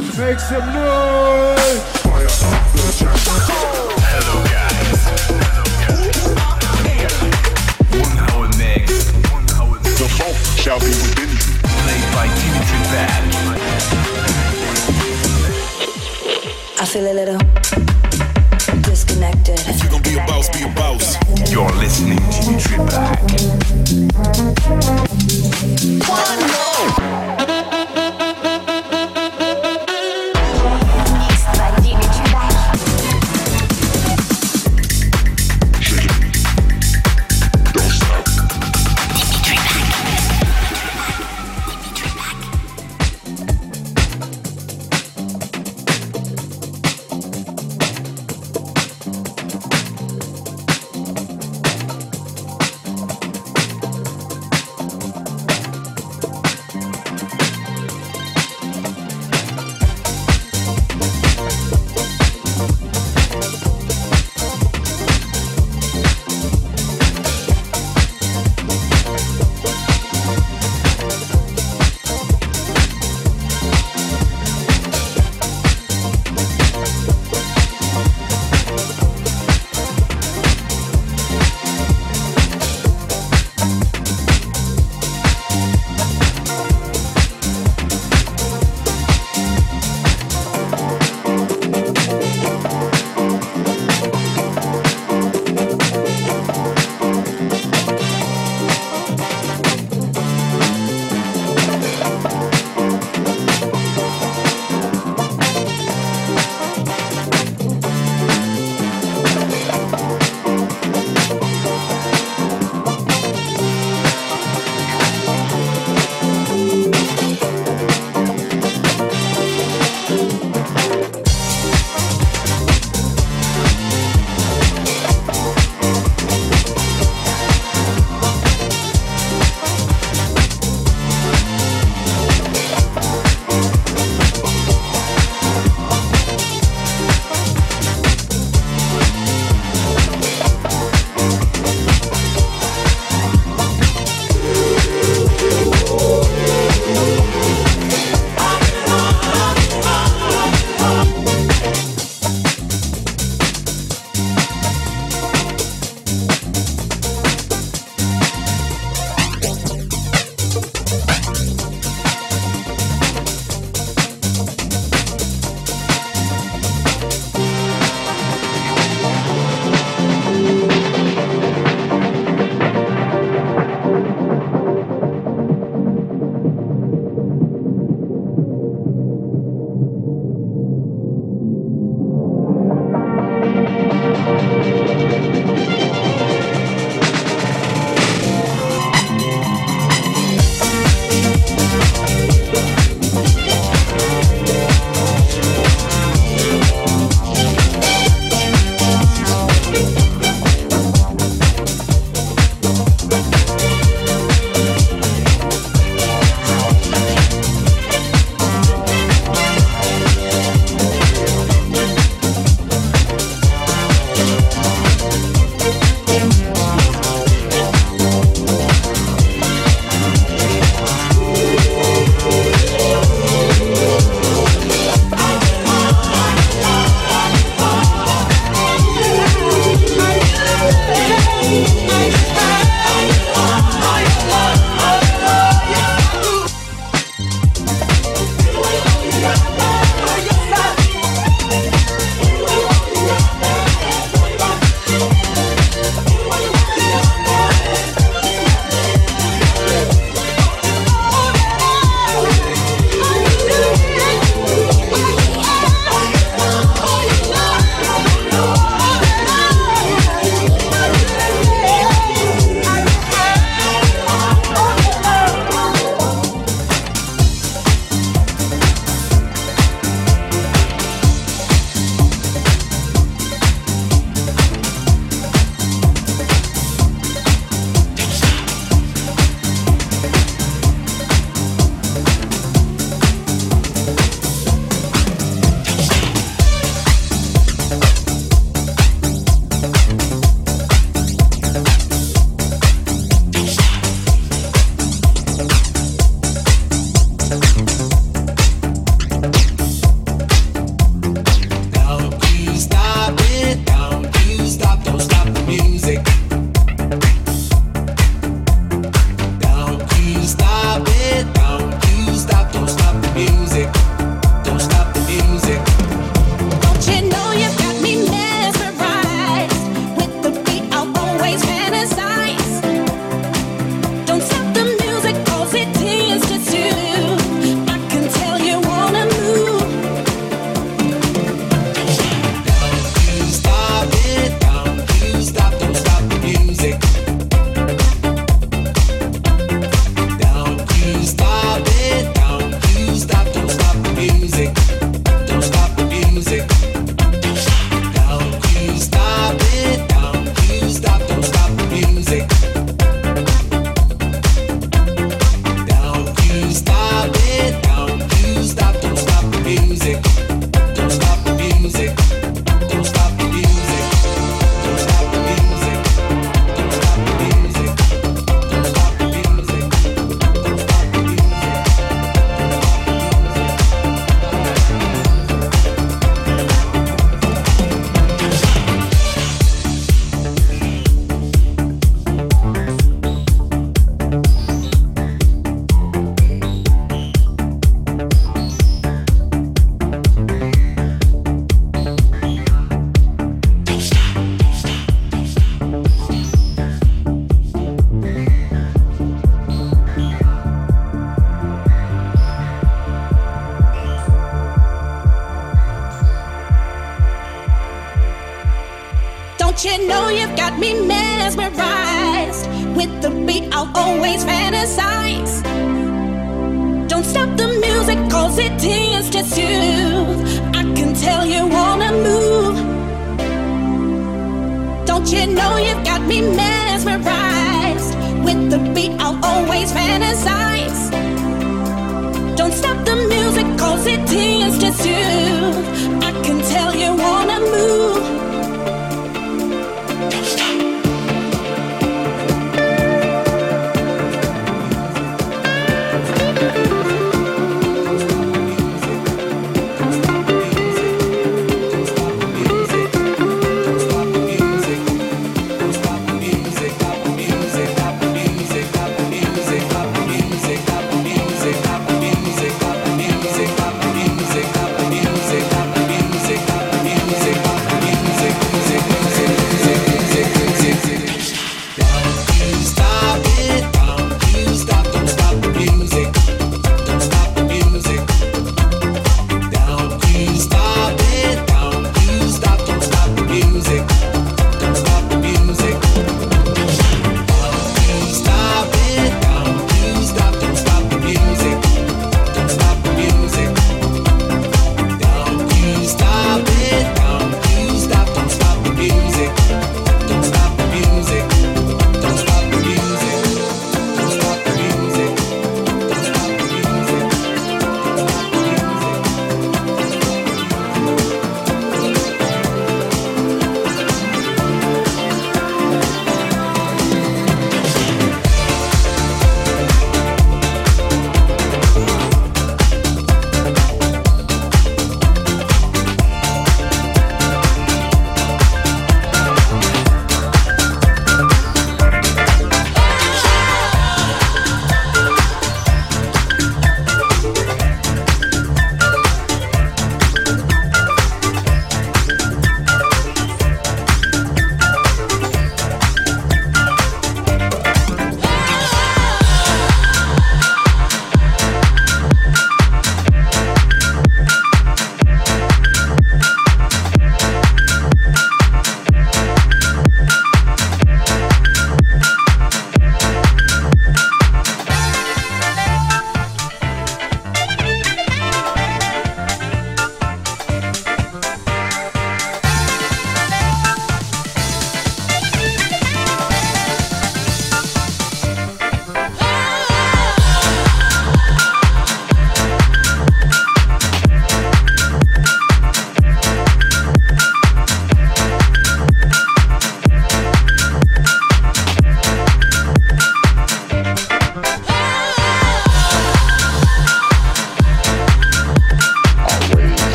Make some noise. Hello guys. One hour mix. The funk shall be within you. Played by Dimitri Bad. I feel a little disconnected. If you gon' be a boss, be a boss. You're listening to Dimitri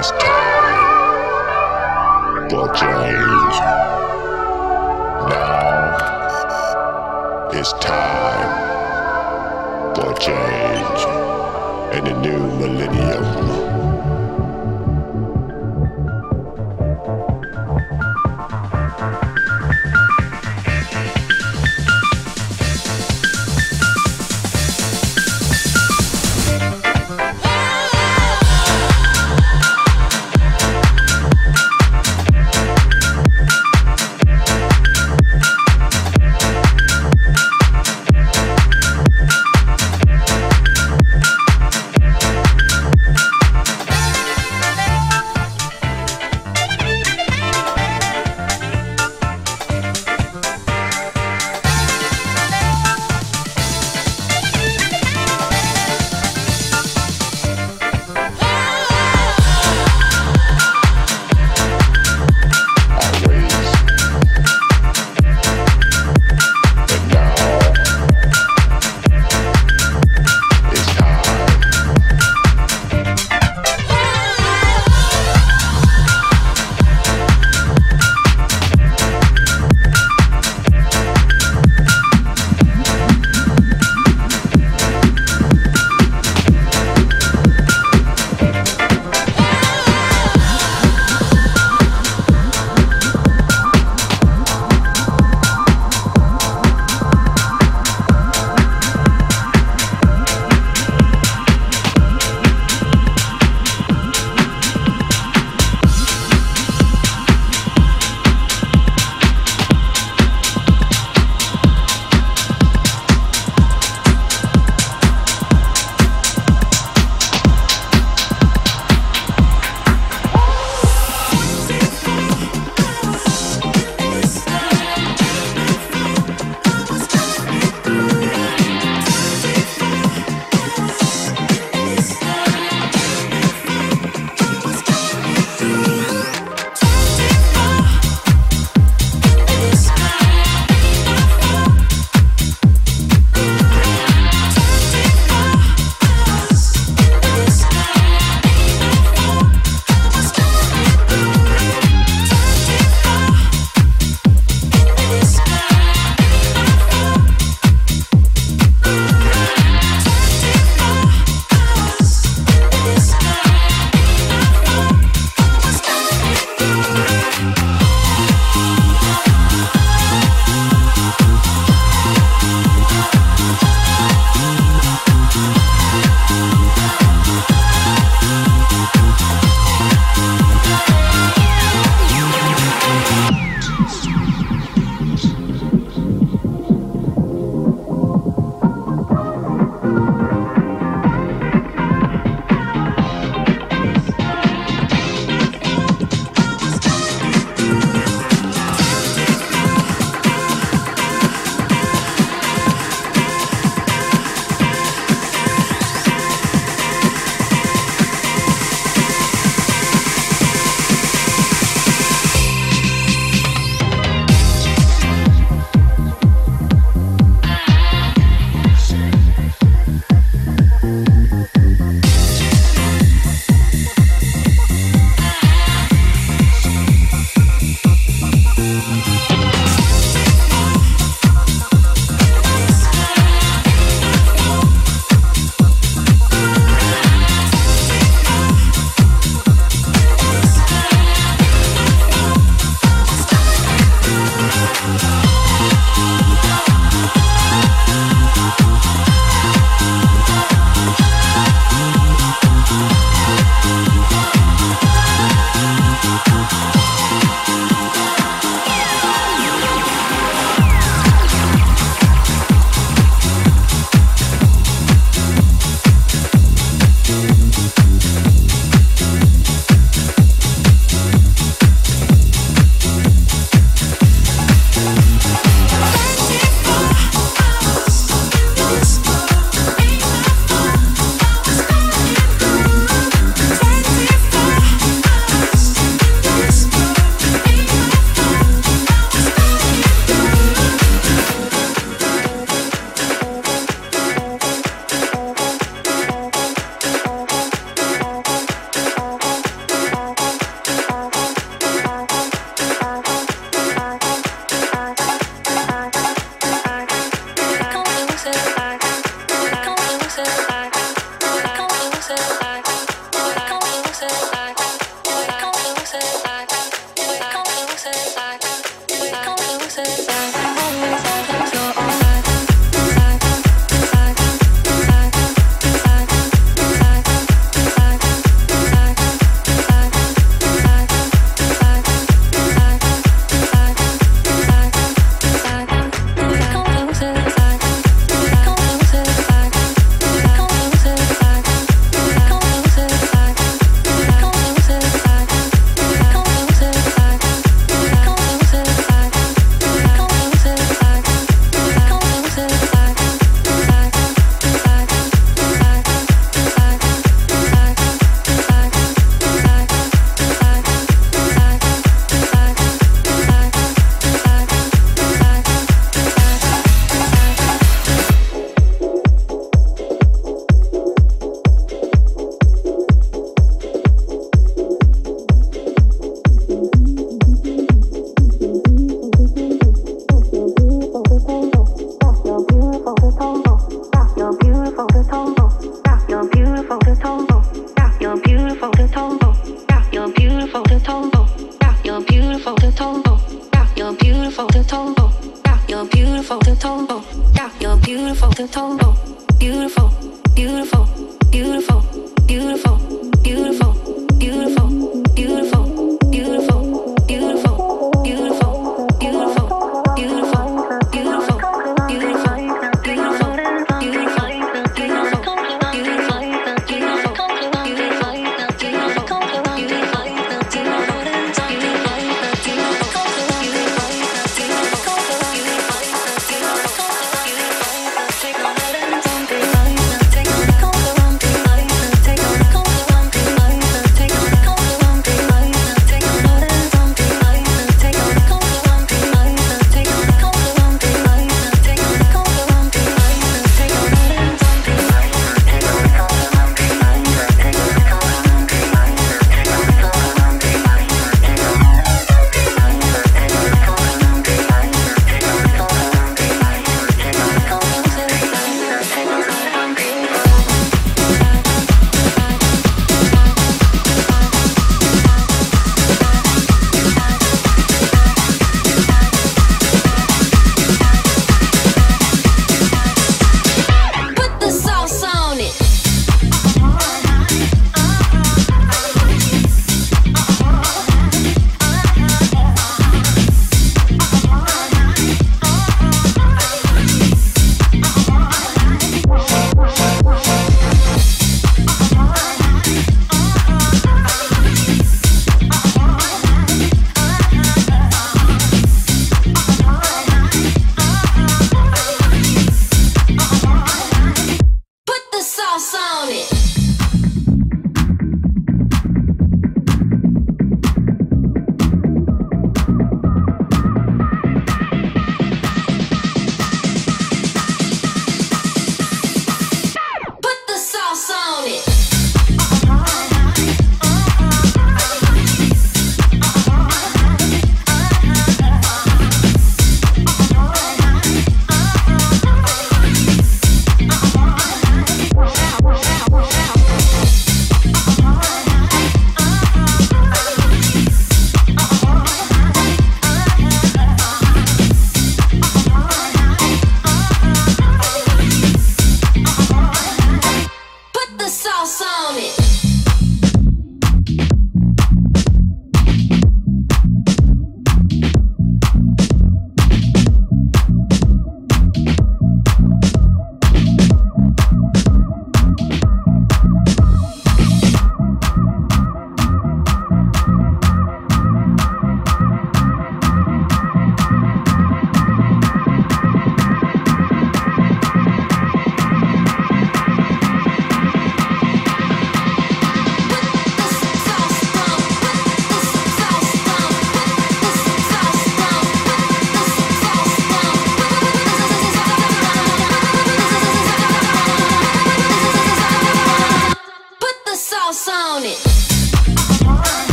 this time. But I, now it's time for change in the new millennium.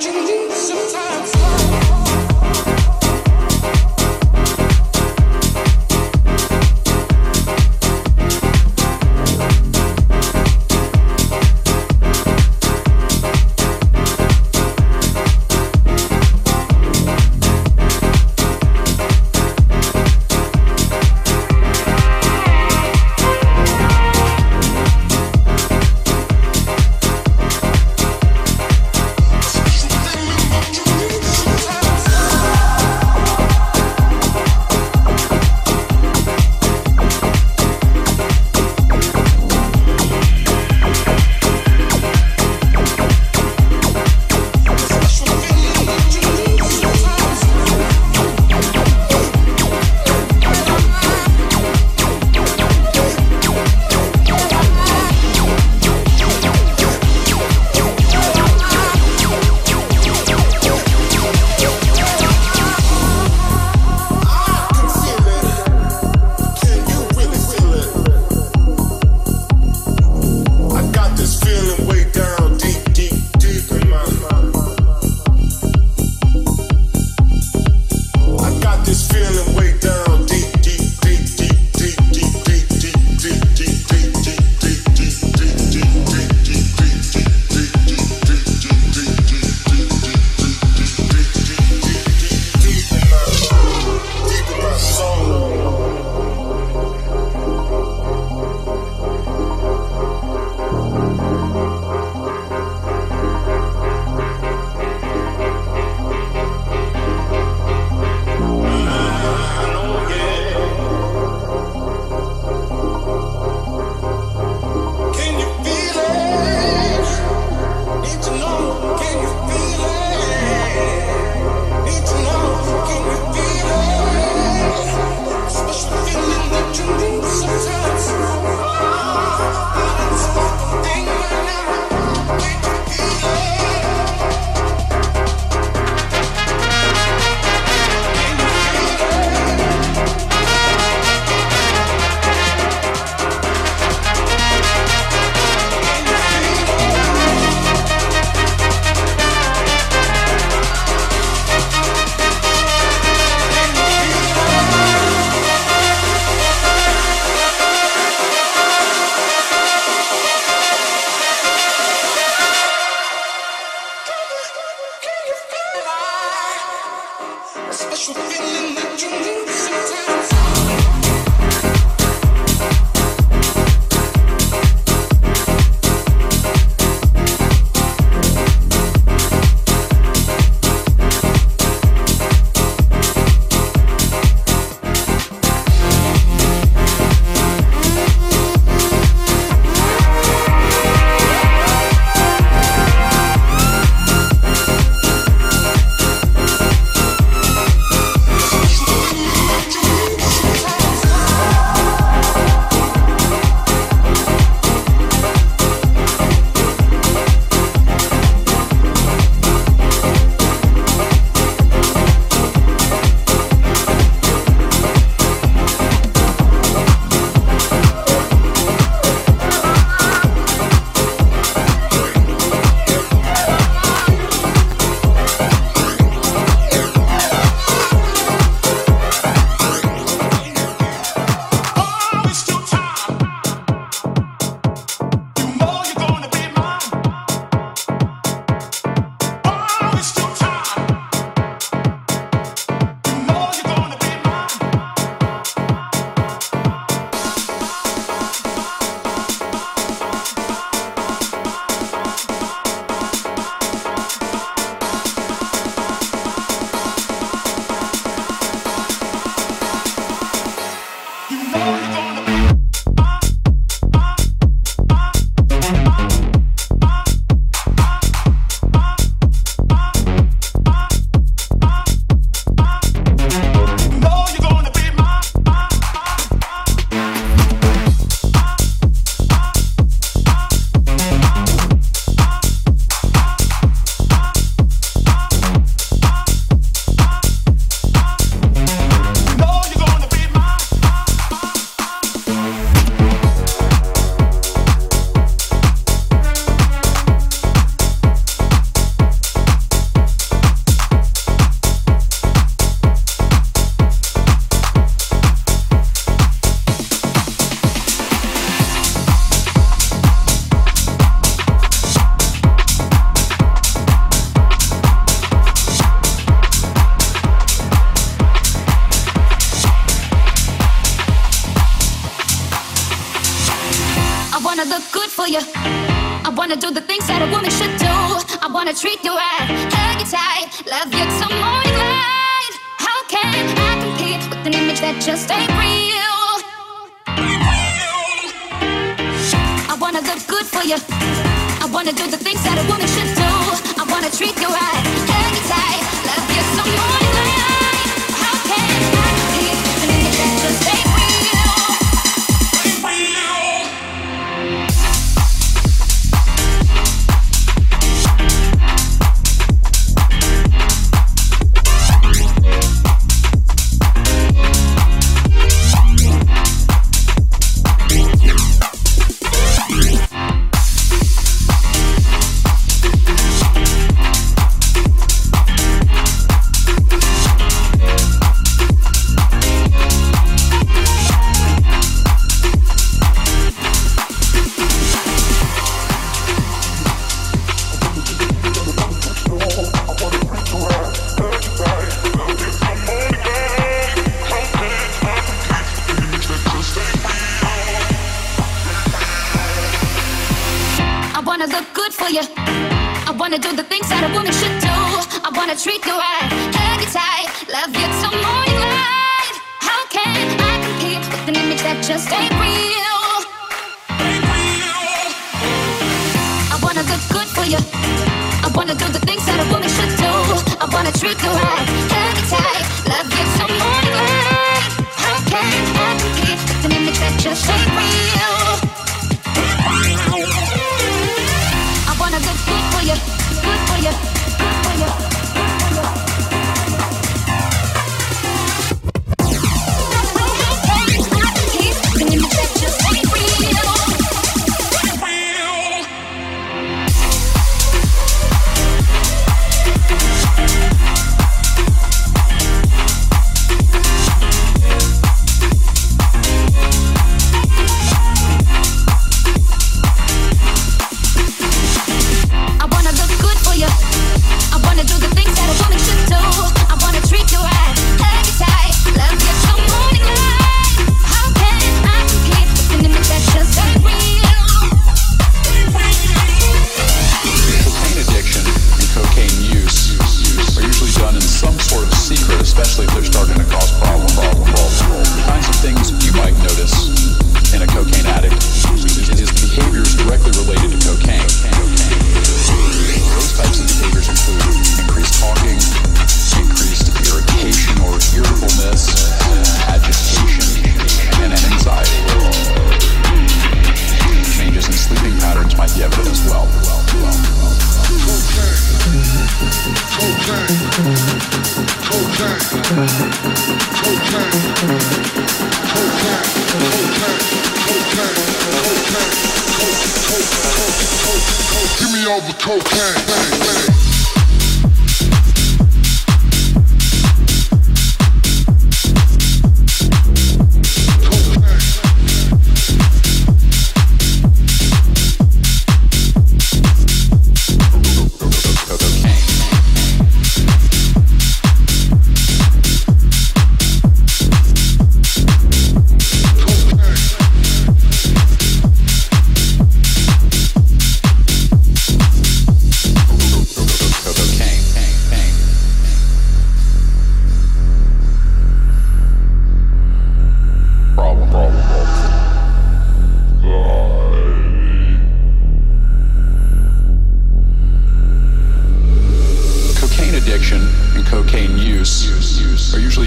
dreams sometimes.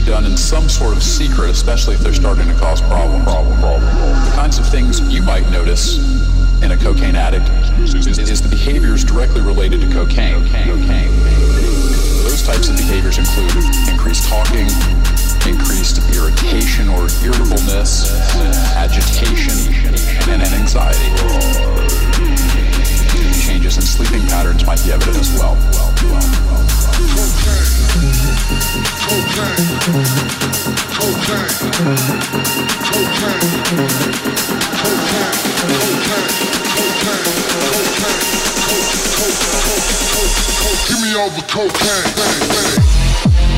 done in some sort of secret, especially if they're starting to cause problems. Problem, problem, problem. The kinds of things you might notice in a cocaine addict is, the behaviors directly related to cocaine. cocaine. Those types of behaviors include increased talking, increased irritation or irritableness, agitation, and anxiety. Changes in sleeping patterns might be evident as well. Give me all the cocaine.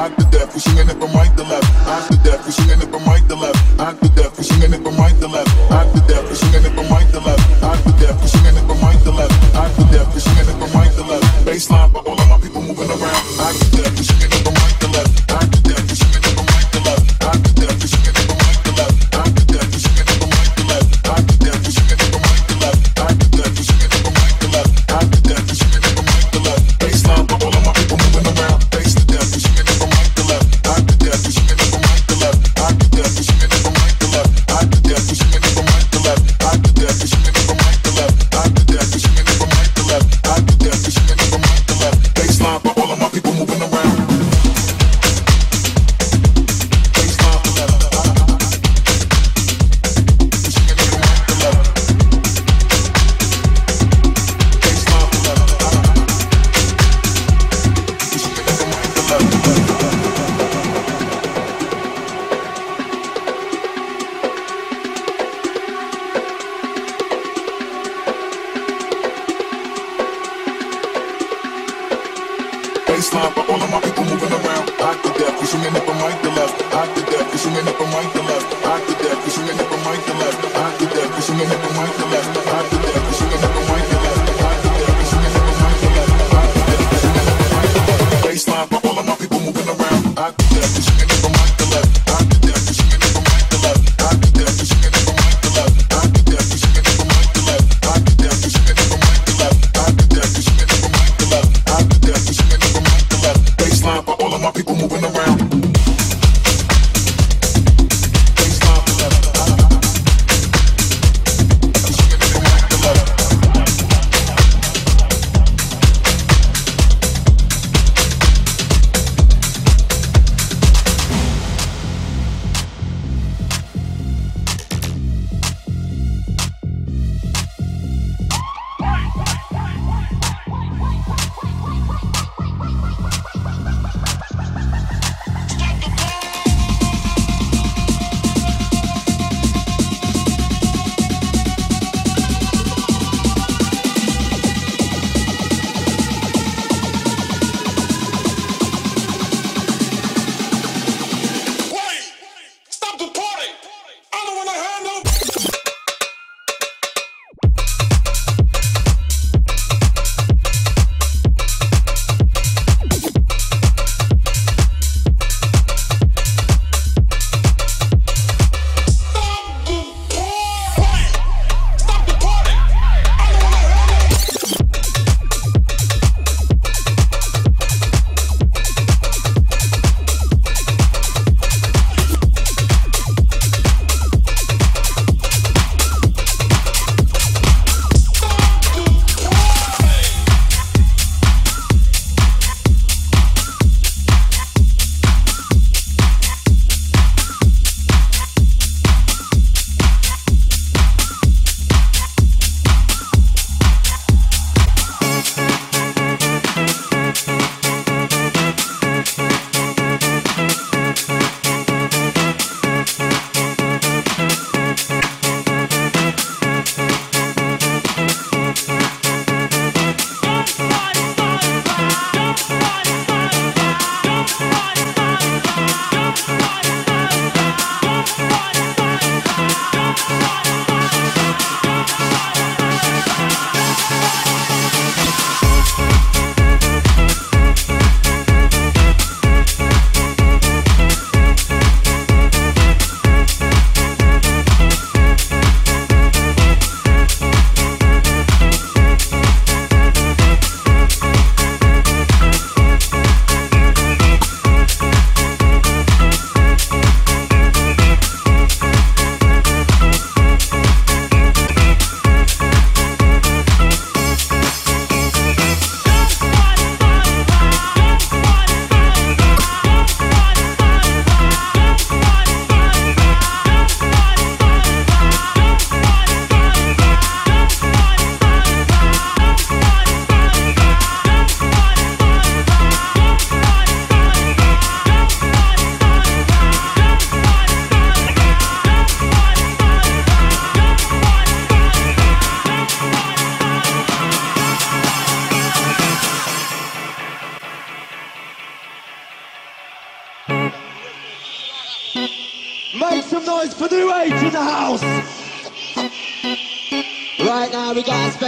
After death, we singing it from right to left. After death, we swinging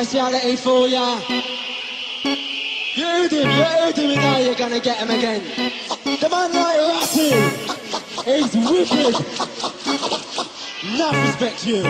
speciality for ya. You heard him, you heard him, now you're gonna get him again. The man like rapping, he's wicked. Enough respect you.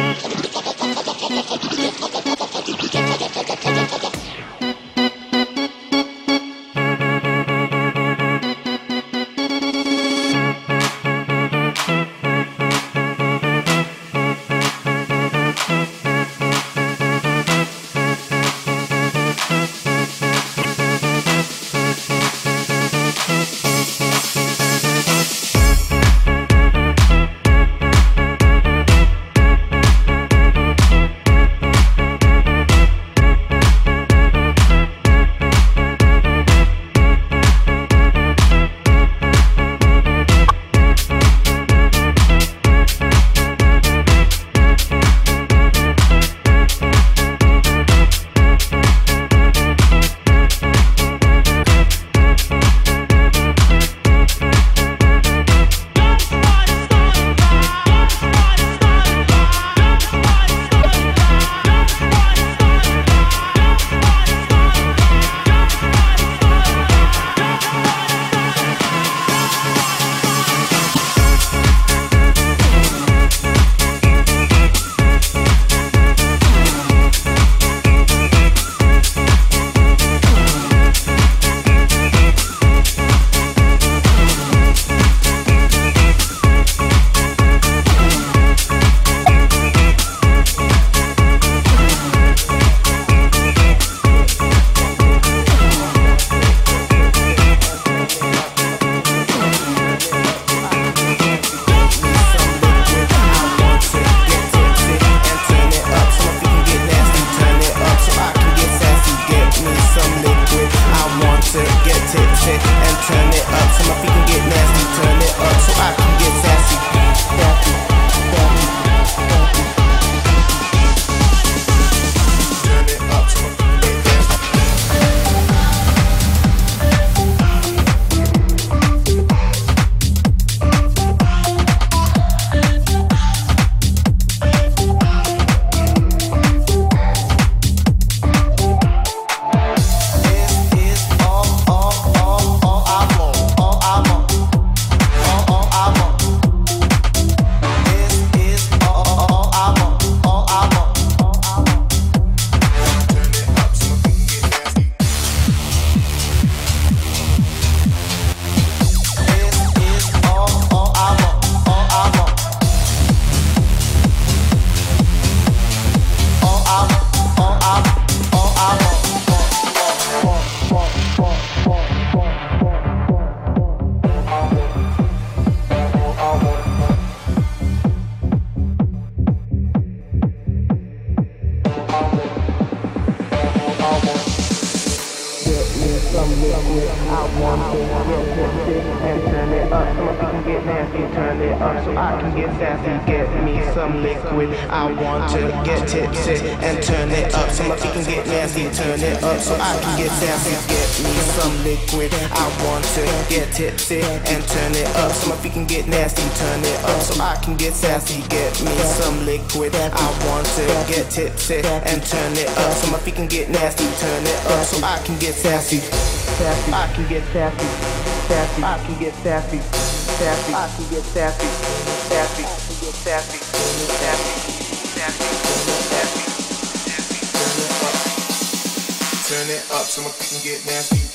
Tipsy and turn it up. So my feet can get nasty, turn it up so I can get sassy. Sassy, I can get sassy. Sassy, I can get sassy. Sassy, I can get sassy. Sassy, I can get sassy. Sassy, sassy, sassy, sassy. Turn it up. Turn it up so my feet can get nasty.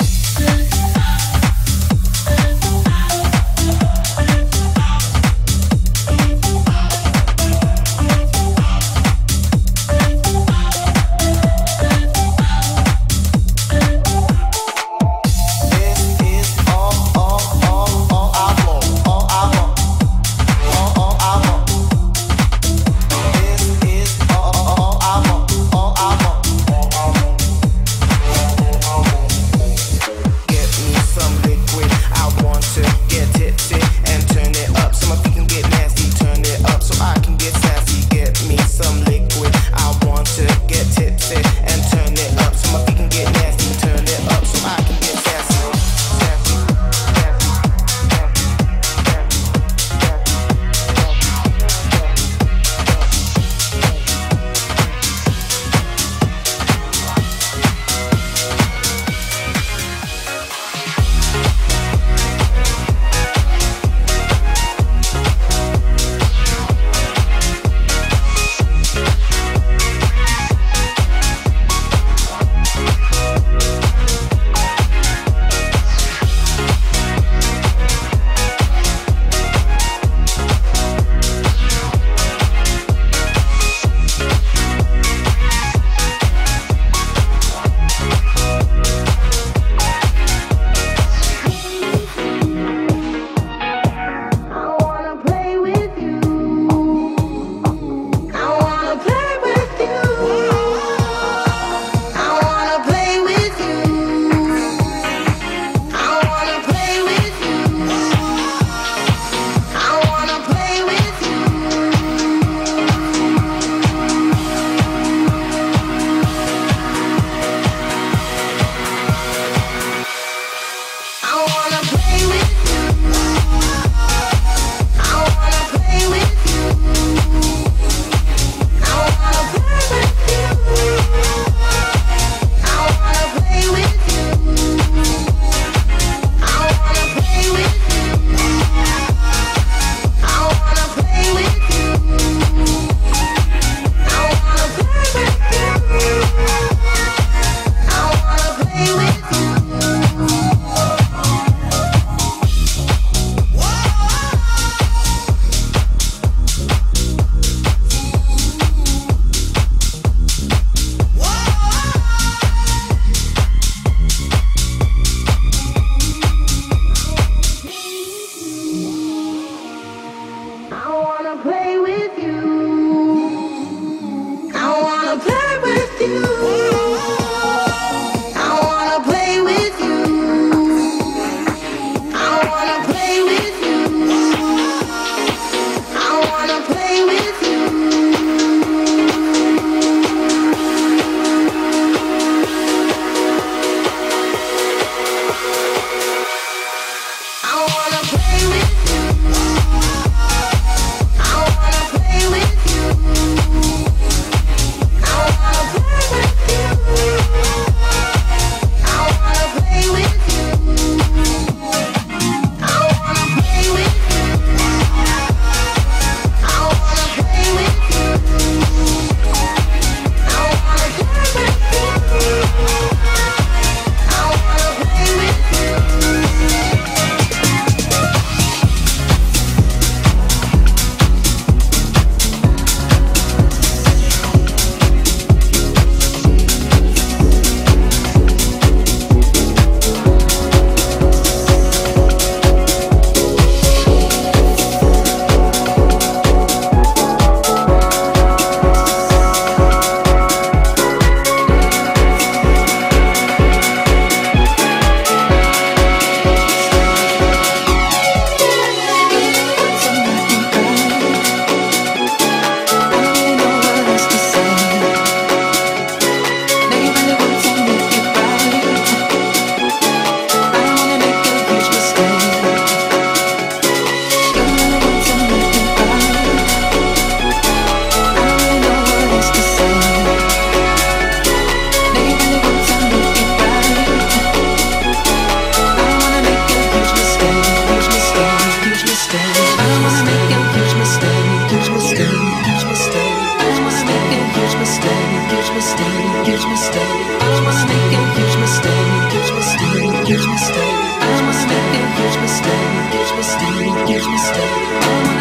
you stay.